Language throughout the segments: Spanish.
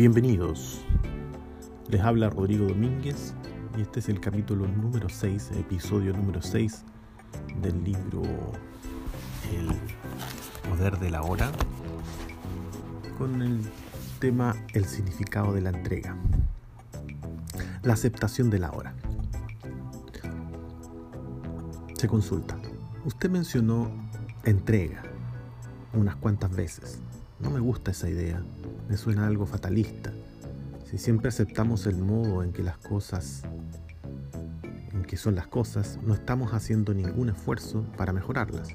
Bienvenidos. Les habla Rodrigo Domínguez y este es el capítulo número 6, episodio número 6 del libro El poder de la hora con el tema El significado de la entrega. La aceptación de la hora. Se consulta. Usted mencionó entrega unas cuantas veces. No me gusta esa idea me suena algo fatalista. Si siempre aceptamos el modo en que las cosas, en que son las cosas, no estamos haciendo ningún esfuerzo para mejorarlas.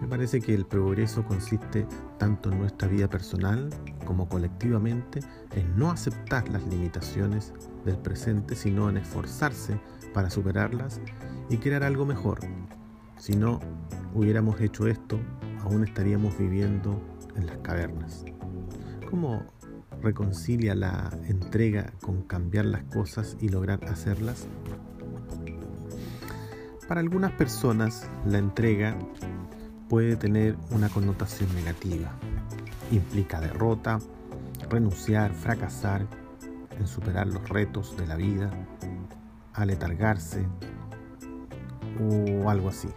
Me parece que el progreso consiste tanto en nuestra vida personal como colectivamente en no aceptar las limitaciones del presente, sino en esforzarse para superarlas y crear algo mejor. Si no hubiéramos hecho esto, aún estaríamos viviendo en las cavernas. ¿Cómo reconcilia la entrega con cambiar las cosas y lograr hacerlas? Para algunas personas la entrega puede tener una connotación negativa. Implica derrota, renunciar, fracasar en superar los retos de la vida, aletargarse o algo así.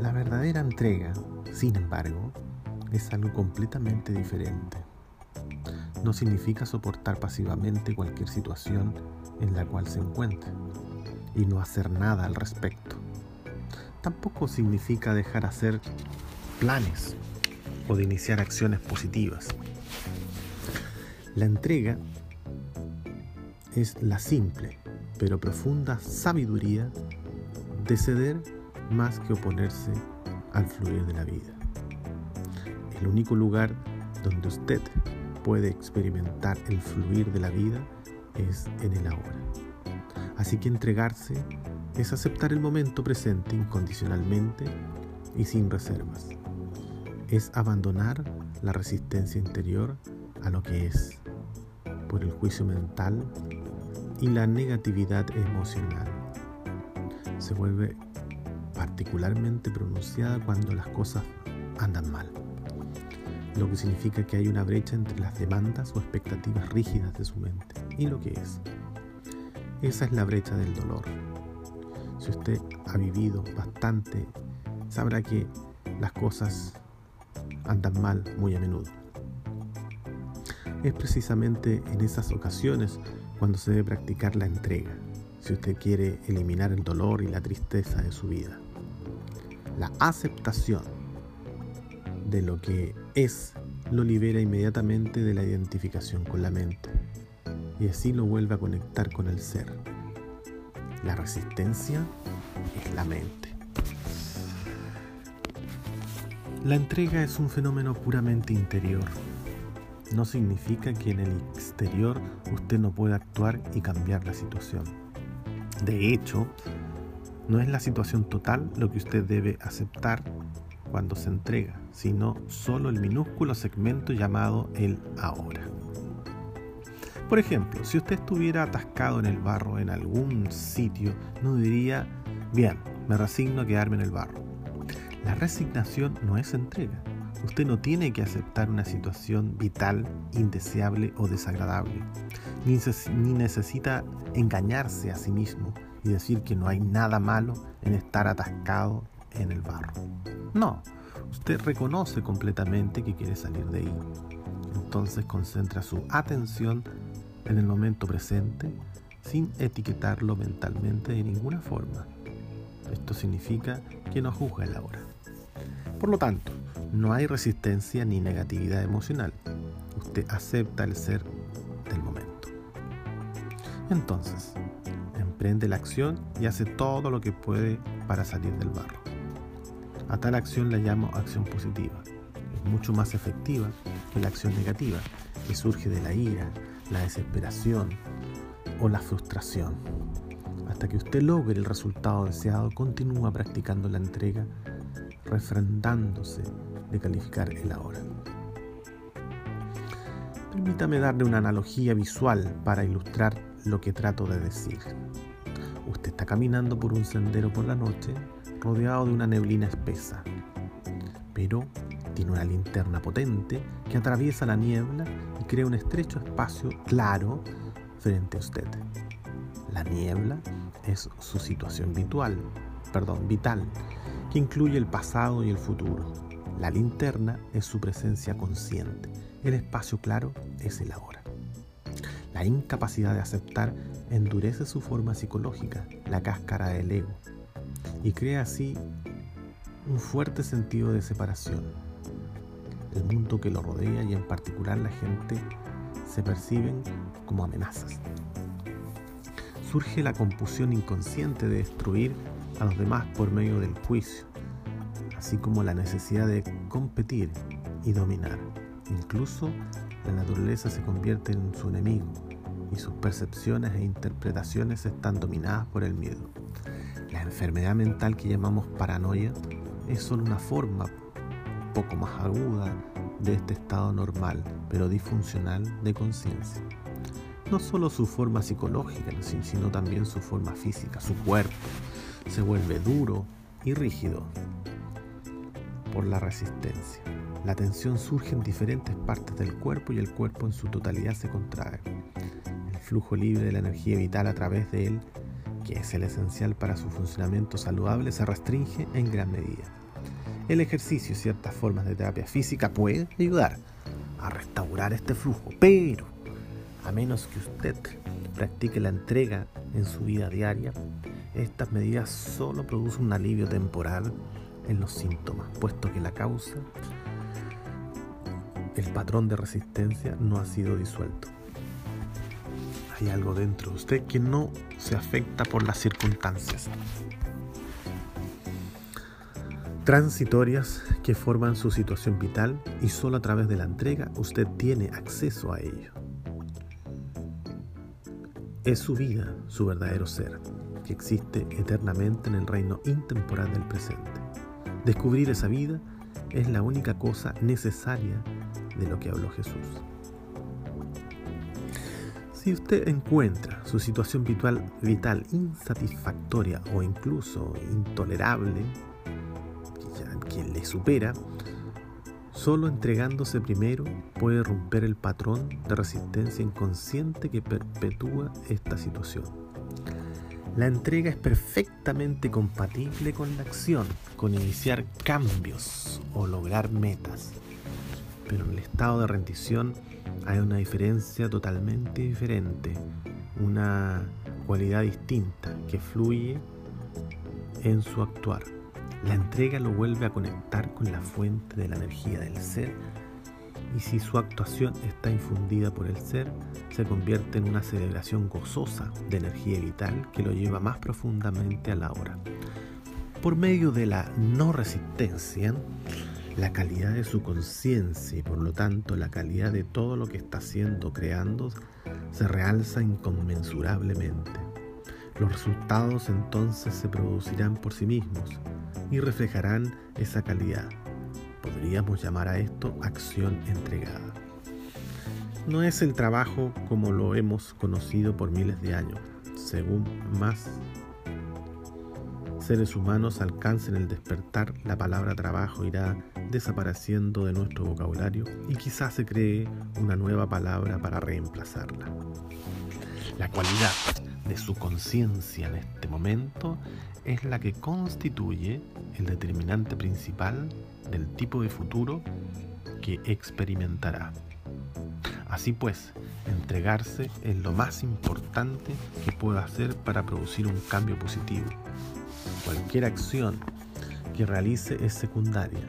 La verdadera entrega, sin embargo, es algo completamente diferente no significa soportar pasivamente cualquier situación en la cual se encuentre y no hacer nada al respecto. Tampoco significa dejar hacer planes o de iniciar acciones positivas. La entrega es la simple pero profunda sabiduría de ceder más que oponerse al fluir de la vida. El único lugar donde usted puede experimentar el fluir de la vida es en el ahora. Así que entregarse es aceptar el momento presente incondicionalmente y sin reservas. Es abandonar la resistencia interior a lo que es por el juicio mental y la negatividad emocional. Se vuelve particularmente pronunciada cuando las cosas andan mal lo que significa que hay una brecha entre las demandas o expectativas rígidas de su mente y lo que es. Esa es la brecha del dolor. Si usted ha vivido bastante, sabrá que las cosas andan mal muy a menudo. Es precisamente en esas ocasiones cuando se debe practicar la entrega, si usted quiere eliminar el dolor y la tristeza de su vida. La aceptación de lo que es lo libera inmediatamente de la identificación con la mente y así lo vuelve a conectar con el ser. La resistencia es la mente. La entrega es un fenómeno puramente interior. No significa que en el exterior usted no pueda actuar y cambiar la situación. De hecho, no es la situación total lo que usted debe aceptar cuando se entrega, sino solo el minúsculo segmento llamado el ahora. Por ejemplo, si usted estuviera atascado en el barro en algún sitio, no diría, bien, me resigno a quedarme en el barro. La resignación no es entrega. Usted no tiene que aceptar una situación vital, indeseable o desagradable, ni, ni necesita engañarse a sí mismo y decir que no hay nada malo en estar atascado en el barro. No, usted reconoce completamente que quiere salir de ahí. Entonces concentra su atención en el momento presente sin etiquetarlo mentalmente de ninguna forma. Esto significa que no juzga el ahora. Por lo tanto, no hay resistencia ni negatividad emocional. Usted acepta el ser del momento. Entonces, emprende la acción y hace todo lo que puede para salir del barro. A tal acción la llamo acción positiva. Es mucho más efectiva que la acción negativa, que surge de la ira, la desesperación o la frustración. Hasta que usted logre el resultado deseado, continúa practicando la entrega, refrendándose de calificar el ahora. Permítame darle una analogía visual para ilustrar lo que trato de decir. Usted está caminando por un sendero por la noche rodeado de una neblina espesa. Pero Tiene una linterna potente que atraviesa la niebla y crea un estrecho espacio claro frente a usted. La niebla es su situación vital, perdón, vital, que incluye el pasado y el futuro. La linterna es su presencia consciente. El espacio claro es el ahora. La incapacidad de aceptar endurece su forma psicológica, la cáscara del ego, y crea así un fuerte sentido de separación. El mundo que lo rodea y en particular la gente se perciben como amenazas. Surge la compulsión inconsciente de destruir a los demás por medio del juicio, así como la necesidad de competir y dominar. Incluso la naturaleza se convierte en su enemigo y sus percepciones e interpretaciones están dominadas por el miedo. La enfermedad mental que llamamos paranoia es solo una forma poco más aguda de este estado normal, pero disfuncional de conciencia. No solo su forma psicológica, sino también su forma física, su cuerpo, se vuelve duro y rígido por la resistencia. La tensión surge en diferentes partes del cuerpo y el cuerpo en su totalidad se contrae. El flujo libre de la energía vital a través de él, que es el esencial para su funcionamiento saludable, se restringe en gran medida. El ejercicio y ciertas formas de terapia física pueden ayudar a restaurar este flujo, pero a menos que usted practique la entrega en su vida diaria, estas medidas solo producen un alivio temporal en los síntomas, puesto que la causa el patrón de resistencia no ha sido disuelto. Hay algo dentro de usted que no se afecta por las circunstancias transitorias que forman su situación vital y solo a través de la entrega usted tiene acceso a ello. Es su vida, su verdadero ser, que existe eternamente en el reino intemporal del presente. Descubrir esa vida es la única cosa necesaria de lo que habló Jesús. Si usted encuentra su situación vital, insatisfactoria o incluso intolerable, quien le supera, solo entregándose primero puede romper el patrón de resistencia inconsciente que perpetúa esta situación. La entrega es perfectamente compatible con la acción, con iniciar cambios o lograr metas pero en el estado de rendición hay una diferencia totalmente diferente, una cualidad distinta que fluye en su actuar. La entrega lo vuelve a conectar con la fuente de la energía del ser y si su actuación está infundida por el ser, se convierte en una celebración gozosa de energía vital que lo lleva más profundamente a la hora. Por medio de la no resistencia, la calidad de su conciencia y por lo tanto la calidad de todo lo que está haciendo, creando, se realza inconmensurablemente. Los resultados entonces se producirán por sí mismos y reflejarán esa calidad. Podríamos llamar a esto acción entregada. No es el trabajo como lo hemos conocido por miles de años, según más seres humanos alcancen el despertar, la palabra trabajo irá desapareciendo de nuestro vocabulario y quizás se cree una nueva palabra para reemplazarla. La cualidad de su conciencia en este momento es la que constituye el determinante principal del tipo de futuro que experimentará. Así pues, entregarse es lo más importante que pueda hacer para producir un cambio positivo Cualquier acción que realice es secundaria.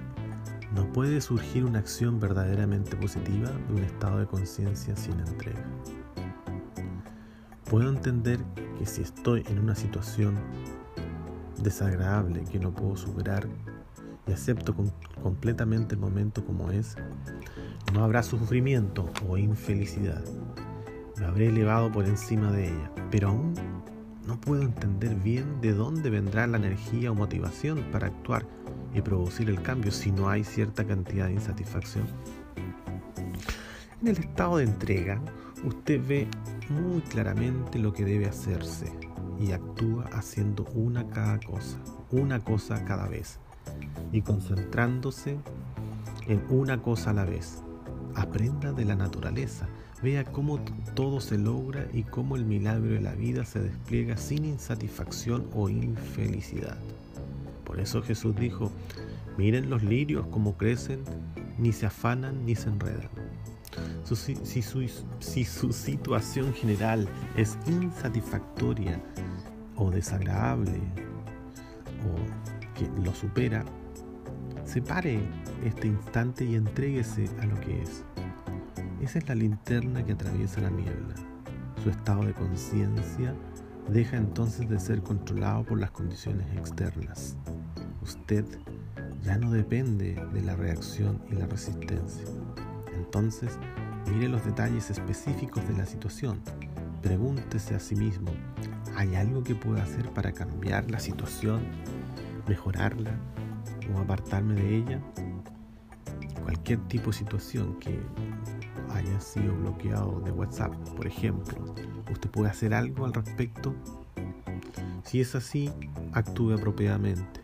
No puede surgir una acción verdaderamente positiva de un estado de conciencia sin entrega. Puedo entender que si estoy en una situación desagradable que no puedo superar y acepto completamente el momento como es, no habrá sufrimiento o infelicidad. Me habré elevado por encima de ella, pero aún no puedo entender bien de dónde vendrá la energía o motivación para actuar y producir el cambio si no hay cierta cantidad de insatisfacción. En el estado de entrega, usted ve muy claramente lo que debe hacerse y actúa haciendo una cada cosa, una cosa cada vez y concentrándose en una cosa a la vez. Aprenda de la naturaleza, vea cómo todo se logra y cómo el milagro de la vida se despliega sin insatisfacción o infelicidad. Por eso Jesús dijo, miren los lirios cómo crecen, ni se afanan ni se enredan. si, su, situación general es insatisfactoria o desagradable o que lo supera, separe este instante y entréguese a lo que es. Esa es la linterna que atraviesa la niebla. Su estado de conciencia deja entonces de ser controlado por las condiciones externas. Usted ya no depende de la reacción y la resistencia. Entonces, mire los detalles específicos de la situación. Pregúntese a sí mismo, ¿hay algo que pueda hacer para cambiar la situación, mejorarla o apartarme de ella? Cualquier tipo de situación que haya sido bloqueado de WhatsApp, por ejemplo, ¿usted puede hacer algo al respecto? Si es así, actúe apropiadamente.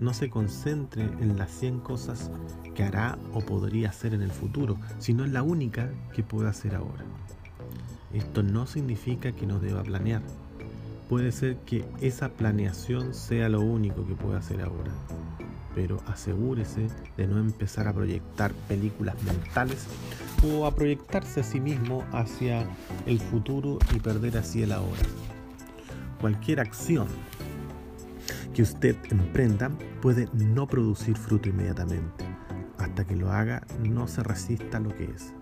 No se concentre en las 100 cosas que hará o podría hacer en el futuro, sino en la única que puede hacer ahora. Esto no significa que no deba planear. Puede ser que esa planeación sea lo único que pueda hacer ahora, pero asegúrese de no empezar a proyectar películas mentales o a proyectarse a sí mismo hacia el futuro y perder así el ahora. Cualquier acción que usted emprenda puede no producir fruto inmediatamente. Hasta que lo haga, no se resista a lo que es.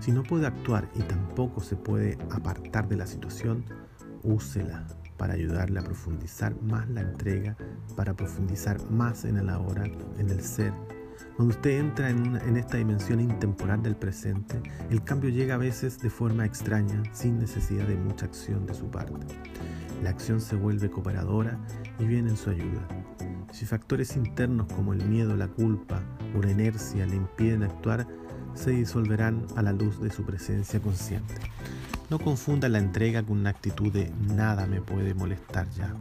Si no puede actuar y tampoco se puede apartar de la situación, úsela para ayudarle a profundizar más la entrega, para profundizar más en el ahora, en el ser. Cuando usted entra en, en, esta dimensión intemporal del presente, el cambio llega a veces de forma extraña, sin necesidad de mucha acción de su parte. La acción se vuelve cooperadora y viene en su ayuda. Si factores internos como el miedo, la culpa o la inercia le impiden actuar, se disolverán a la luz de su presencia consciente. No confunda la entrega con una actitud de nada me puede molestar ya,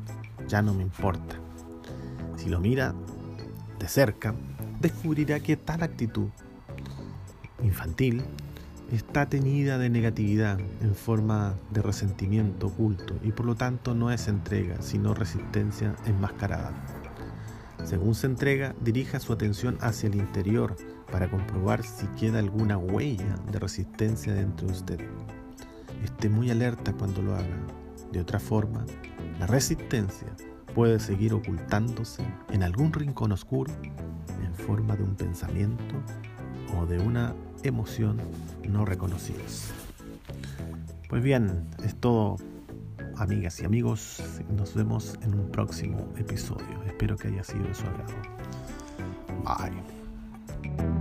ya no me importa. Si lo mira de cerca, descubrirá que tal actitud infantil está teñida de negatividad en forma de resentimiento oculto y por lo tanto no es entrega, sino resistencia enmascarada. Según se entrega, dirija su atención hacia el interior para comprobar si queda alguna huella de resistencia dentro de usted. Esté muy alerta cuando lo haga. De otra forma, la resistencia puede seguir ocultándose en algún rincón oscuro en forma de un pensamiento o de una emoción no reconocidas. Pues bien, es todo, amigas y amigos. Nos vemos en un próximo episodio. Espero que haya sido de su agrado. Bye.